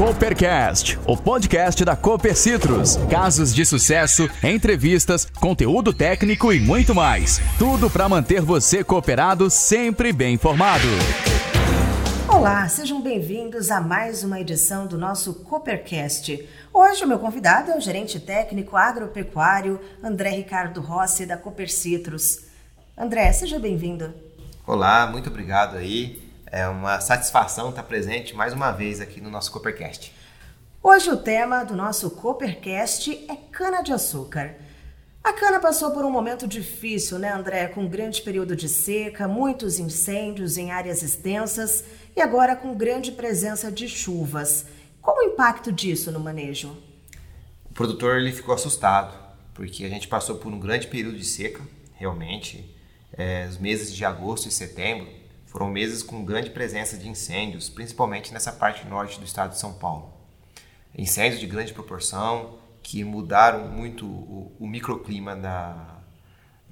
Coopercast, o podcast da Cooper Citrus. Casos de sucesso, entrevistas, conteúdo técnico e muito mais. Tudo para manter você cooperado sempre bem informado. Olá, sejam bem-vindos a mais uma edição do nosso Coopercast. Hoje o meu convidado é o gerente técnico agropecuário André Ricardo Rossi da Cooper Citrus. André, seja bem-vindo. Olá, muito obrigado aí. É uma satisfação estar presente mais uma vez aqui no nosso Coopercast. Hoje o tema do nosso Coopercast é cana-de-açúcar. A cana passou por um momento difícil, né, André? Com um grande período de seca, muitos incêndios em áreas extensas e agora com grande presença de chuvas. Qual o impacto disso no manejo? O produtor ele ficou assustado, porque a gente passou por um grande período de seca, realmente. É, os meses de agosto e setembro foram meses com grande presença de incêndios, principalmente nessa parte norte do estado de São Paulo. Incêndios de grande proporção que mudaram muito o, o microclima da,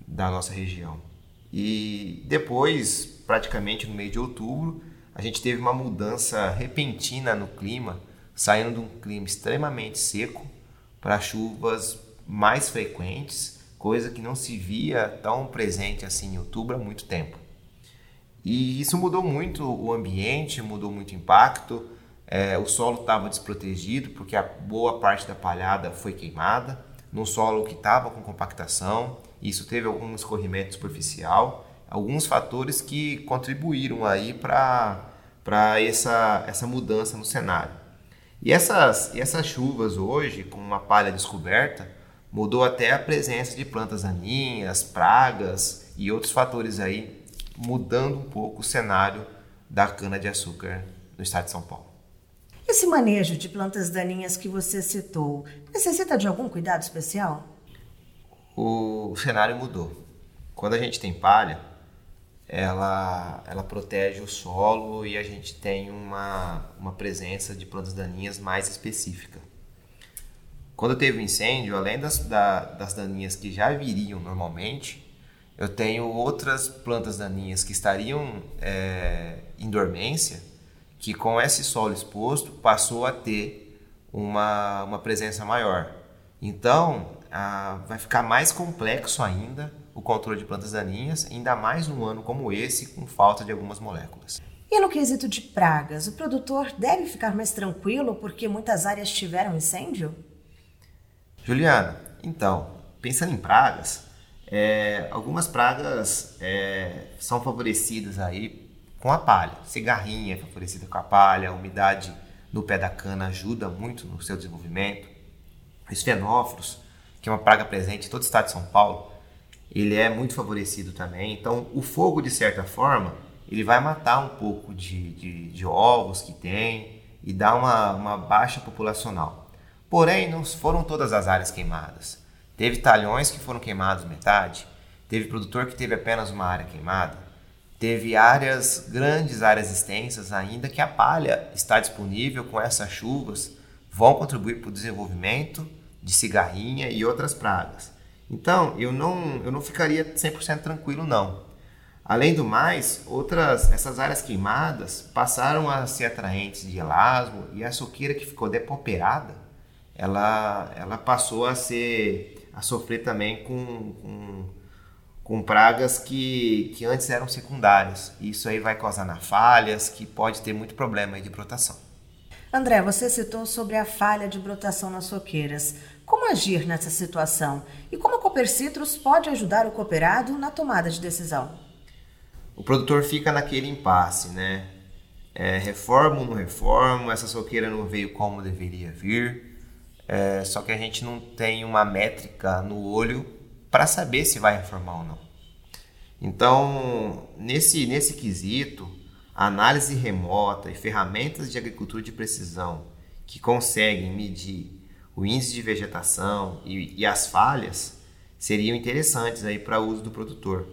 da nossa região. E depois, praticamente no mês de outubro, a gente teve uma mudança repentina no clima, saindo de um clima extremamente seco para chuvas mais frequentes, coisa que não se via tão presente assim em outubro há muito tempo. E isso mudou muito o ambiente, mudou muito o impacto. É, o solo estava desprotegido porque a boa parte da palhada foi queimada no solo que estava com compactação. Isso teve algum escorrimento superficial, alguns fatores que contribuíram aí para essa, essa mudança no cenário. E essas, e essas chuvas hoje, com uma palha descoberta, mudou até a presença de plantas daninhas, pragas e outros fatores aí mudando um pouco o cenário da cana-de-açúcar no estado de São Paulo. Esse manejo de plantas daninhas que você citou necessita de algum cuidado especial? O cenário mudou. Quando a gente tem palha, ela, ela protege o solo e a gente tem uma, uma presença de plantas daninhas mais específica. Quando teve um incêndio, além das, da, das daninhas que já viriam normalmente, eu tenho outras plantas daninhas que estariam é, em dormência, que com esse solo exposto passou a ter uma, uma presença maior. Então, a, vai ficar mais complexo ainda o controle de plantas daninhas, ainda mais num ano como esse, com falta de algumas moléculas. E no quesito de pragas, o produtor deve ficar mais tranquilo porque muitas áreas tiveram incêndio? Juliana, então, pensando em pragas, é, algumas pragas é, são favorecidas aí com a palha. Cigarrinha é favorecida com a palha, a umidade no pé da cana ajuda muito no seu desenvolvimento. Os fenófilos, que é uma praga presente em todo o estado de São Paulo, ele é muito favorecido também. Então, o fogo, de certa forma, ele vai matar um pouco de, de, de ovos que tem e dar uma, uma baixa populacional. Porém, não foram todas as áreas queimadas. Teve talhões que foram queimados metade, teve produtor que teve apenas uma área queimada, teve áreas, grandes áreas extensas ainda que a palha está disponível com essas chuvas, vão contribuir para o desenvolvimento de cigarrinha e outras pragas. Então, eu não, eu não ficaria 100% tranquilo não. Além do mais, outras essas áreas queimadas passaram a ser atraentes de elasmo e a soqueira que ficou depauperada, ela, ela passou a ser a sofrer também com, com, com pragas que, que antes eram secundárias. Isso aí vai causar na falhas, que pode ter muito problema de brotação. André, você citou sobre a falha de brotação nas soqueiras. Como agir nessa situação? E como a Cooper Citrus pode ajudar o cooperado na tomada de decisão? O produtor fica naquele impasse, né? É, reformo ou não reformo? Essa soqueira não veio como deveria vir. É, só que a gente não tem uma métrica no olho para saber se vai reformar ou não. Então, nesse, nesse quesito, análise remota e ferramentas de agricultura de precisão que conseguem medir o índice de vegetação e, e as falhas seriam interessantes aí para uso do produtor.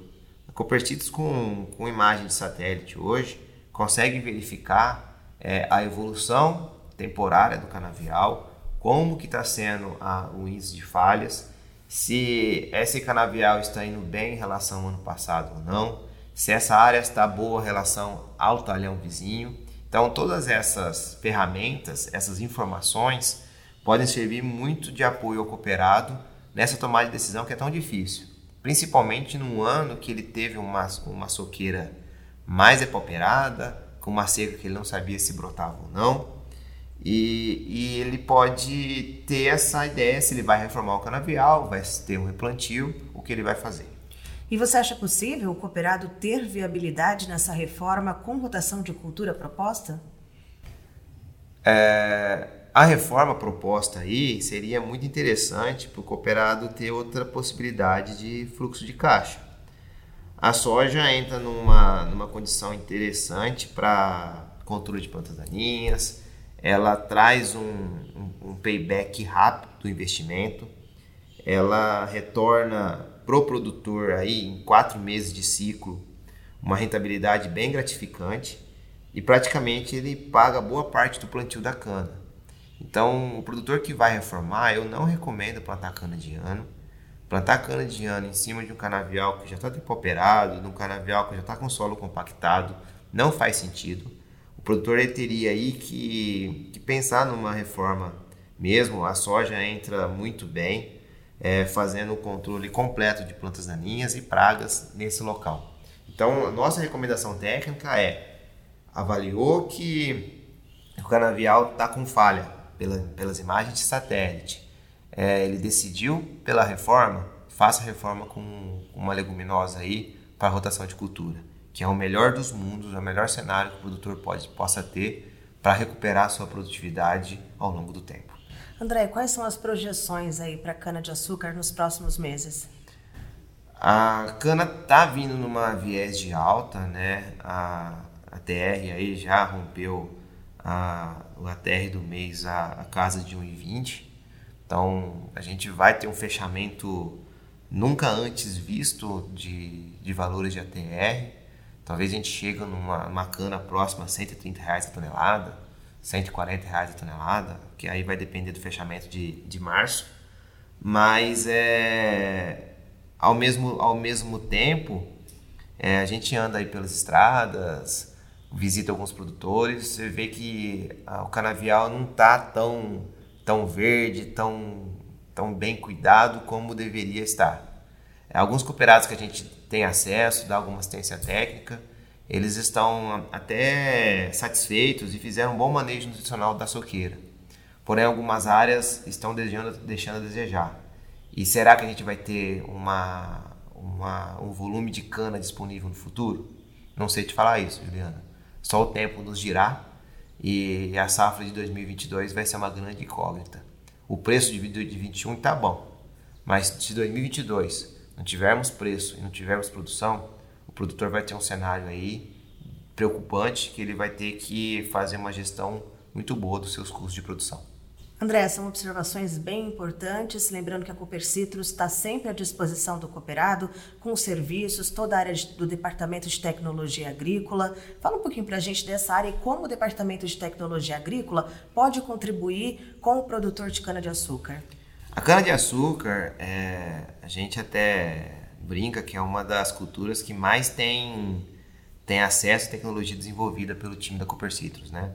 A Copertitos com, com imagem de satélite hoje consegue verificar é, a evolução temporária do canavial, como que está sendo a, o índice de falhas, se esse canavial está indo bem em relação ao ano passado ou não, se essa área está boa em relação ao talhão vizinho. Então todas essas ferramentas, essas informações, podem servir muito de apoio ao cooperado nessa tomada de decisão que é tão difícil. Principalmente num ano que ele teve uma, uma soqueira mais epauperada, com uma seca que ele não sabia se brotava ou não. E, e, ele pode ter essa ideia se ele vai reformar o canavial, vai ter um replantio, o que ele vai fazer. E você acha possível o cooperado ter viabilidade nessa reforma com rotação de cultura proposta? É, a reforma proposta aí seria muito interessante para o cooperado ter outra possibilidade de fluxo de caixa. A soja entra numa, numa condição interessante para controle de plantas daninhas, ela traz um, um, payback rápido do investimento, ela retorna pro produtor aí em quatro meses de ciclo uma rentabilidade bem gratificante e praticamente ele paga boa parte do plantio da cana. Então, o produtor que vai reformar, eu não recomendo plantar cana de ano. Plantar cana de ano em cima de um canavial que já está depoperado, de um canavial que já está com solo compactado, não faz sentido. Produtor ele teria aí que, que pensar numa reforma mesmo. A soja entra muito bem é, fazendo o controle completo de plantas daninhas e pragas nesse local. Então, nossa recomendação técnica é avaliou que o canavial está com falha pela, pelas imagens de satélite. É, ele decidiu pela reforma, faça a reforma com uma leguminosa aí para rotação de cultura, que é o melhor dos mundos, é o melhor cenário que o produtor pode, possa ter para recuperar sua produtividade ao longo do tempo. André, quais são as projeções aí para a cana-de-açúcar nos próximos meses? A cana está vindo numa viés de alta, né? A, a TR aí já rompeu a, a TR do mês a, a casa de 1,20. Então a gente vai ter um fechamento nunca antes visto de, de valores de ATR. Talvez a gente chegue numa, numa cana próxima a 130 reais a tonelada. 140 reais a tonelada, que aí vai depender do fechamento de, de março. Mas é, ao, mesmo, ao mesmo tempo, é, a gente anda aí pelas estradas, visita alguns produtores, você vê que ah, o canavial não está tão, tão verde, tão, tão bem cuidado como deveria estar. É, alguns cooperados que a gente tem acesso, dá alguma assistência técnica, eles estão até satisfeitos e fizeram um bom manejo nutricional da soqueira. Porém, algumas áreas estão deixando, deixando a desejar. E será que a gente vai ter uma, uma, um volume de cana disponível no futuro? Não sei te falar isso, Juliana. Só o tempo nos dirá e a safra de 2022 vai ser uma grande incógnita. O preço de 2021 está bom, mas se 2022 não tivermos preço e não tivermos produção, produtor vai ter um cenário aí preocupante que ele vai ter que fazer uma gestão muito boa dos seus custos de produção. André, são observações bem importantes. Lembrando que a Cooper Citrus está sempre à disposição do cooperado, com serviços, toda a área do Departamento de Tecnologia Agrícola. Fala um pouquinho para a gente dessa área e como o Departamento de Tecnologia Agrícola pode contribuir com o produtor de cana-de-açúcar. A cana-de-açúcar, é, a gente até brinca que é uma das culturas que mais tem, tem acesso à tecnologia desenvolvida pelo time da Cooper Citrus, né?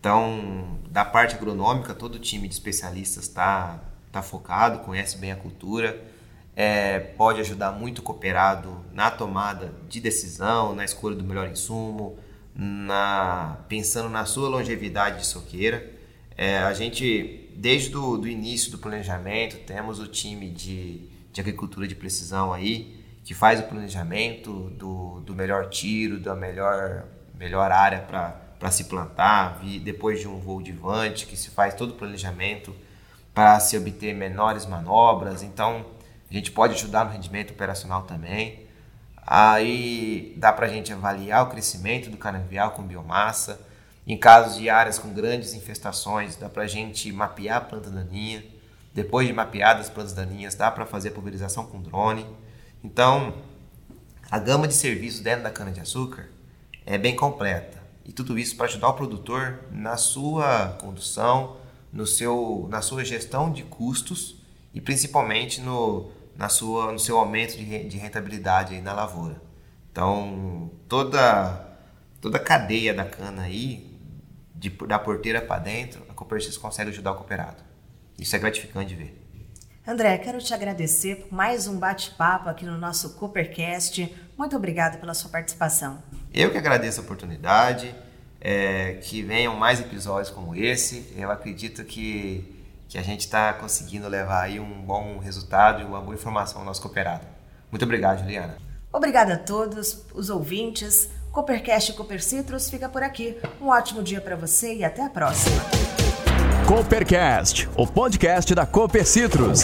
Então, da parte agronômica, todo o time de especialistas está tá focado, conhece bem a cultura, é, pode ajudar muito o cooperado na tomada de decisão, na escolha do melhor insumo, na, pensando na sua longevidade de soqueira. É, a gente, desde o do início do planejamento, temos o time de de agricultura de precisão aí, que faz o planejamento do, do melhor tiro, da melhor, melhor área para se plantar, depois de um voo de vante, que se faz todo o planejamento para se obter menores manobras. Então, a gente pode ajudar no rendimento operacional também. Aí dá para a gente avaliar o crescimento do canavial com biomassa. Em casos de áreas com grandes infestações, dá para a gente mapear a planta daninha depois de mapeadas as plantas daninhas, dá para fazer pulverização com drone. Então, a gama de serviços dentro da cana-de-açúcar é bem completa. E tudo isso para ajudar o produtor na sua condução, no seu, na sua gestão de custos e principalmente no, na sua, no seu aumento de, de rentabilidade aí na lavoura. Então, toda, toda a cadeia da cana aí, de, da porteira para dentro, a Coopercis consegue ajudar o cooperado. Isso é gratificante de ver. André, quero te agradecer por mais um bate-papo aqui no nosso Coopercast. Muito obrigada pela sua participação. Eu que agradeço a oportunidade, é, que venham mais episódios como esse. Eu acredito que, que a gente está conseguindo levar aí um bom resultado e uma boa informação ao nosso cooperado. Muito obrigado, Juliana. Obrigada a todos os ouvintes. Coopercast e Cooper Citrus fica por aqui. Um ótimo dia para você e até a próxima. Coopercast, o podcast da Cooper Citrus.